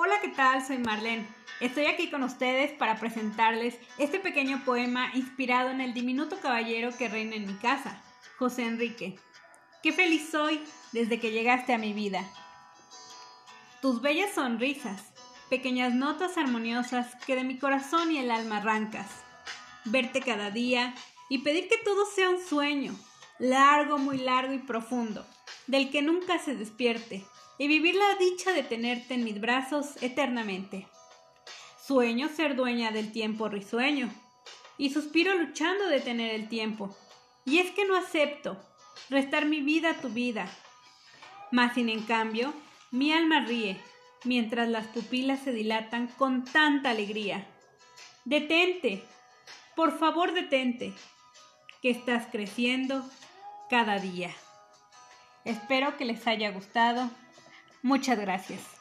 Hola, ¿qué tal? Soy Marlene. Estoy aquí con ustedes para presentarles este pequeño poema inspirado en el diminuto caballero que reina en mi casa, José Enrique. Qué feliz soy desde que llegaste a mi vida. Tus bellas sonrisas, pequeñas notas armoniosas que de mi corazón y el alma arrancas. Verte cada día y pedir que todo sea un sueño, largo, muy largo y profundo, del que nunca se despierte y vivir la dicha de tenerte en mis brazos eternamente. Sueño ser dueña del tiempo risueño, y suspiro luchando de tener el tiempo. Y es que no acepto restar mi vida a tu vida. Mas sin en cambio, mi alma ríe, mientras las pupilas se dilatan con tanta alegría. Detente, por favor detente, que estás creciendo cada día. Espero que les haya gustado Muchas gracias.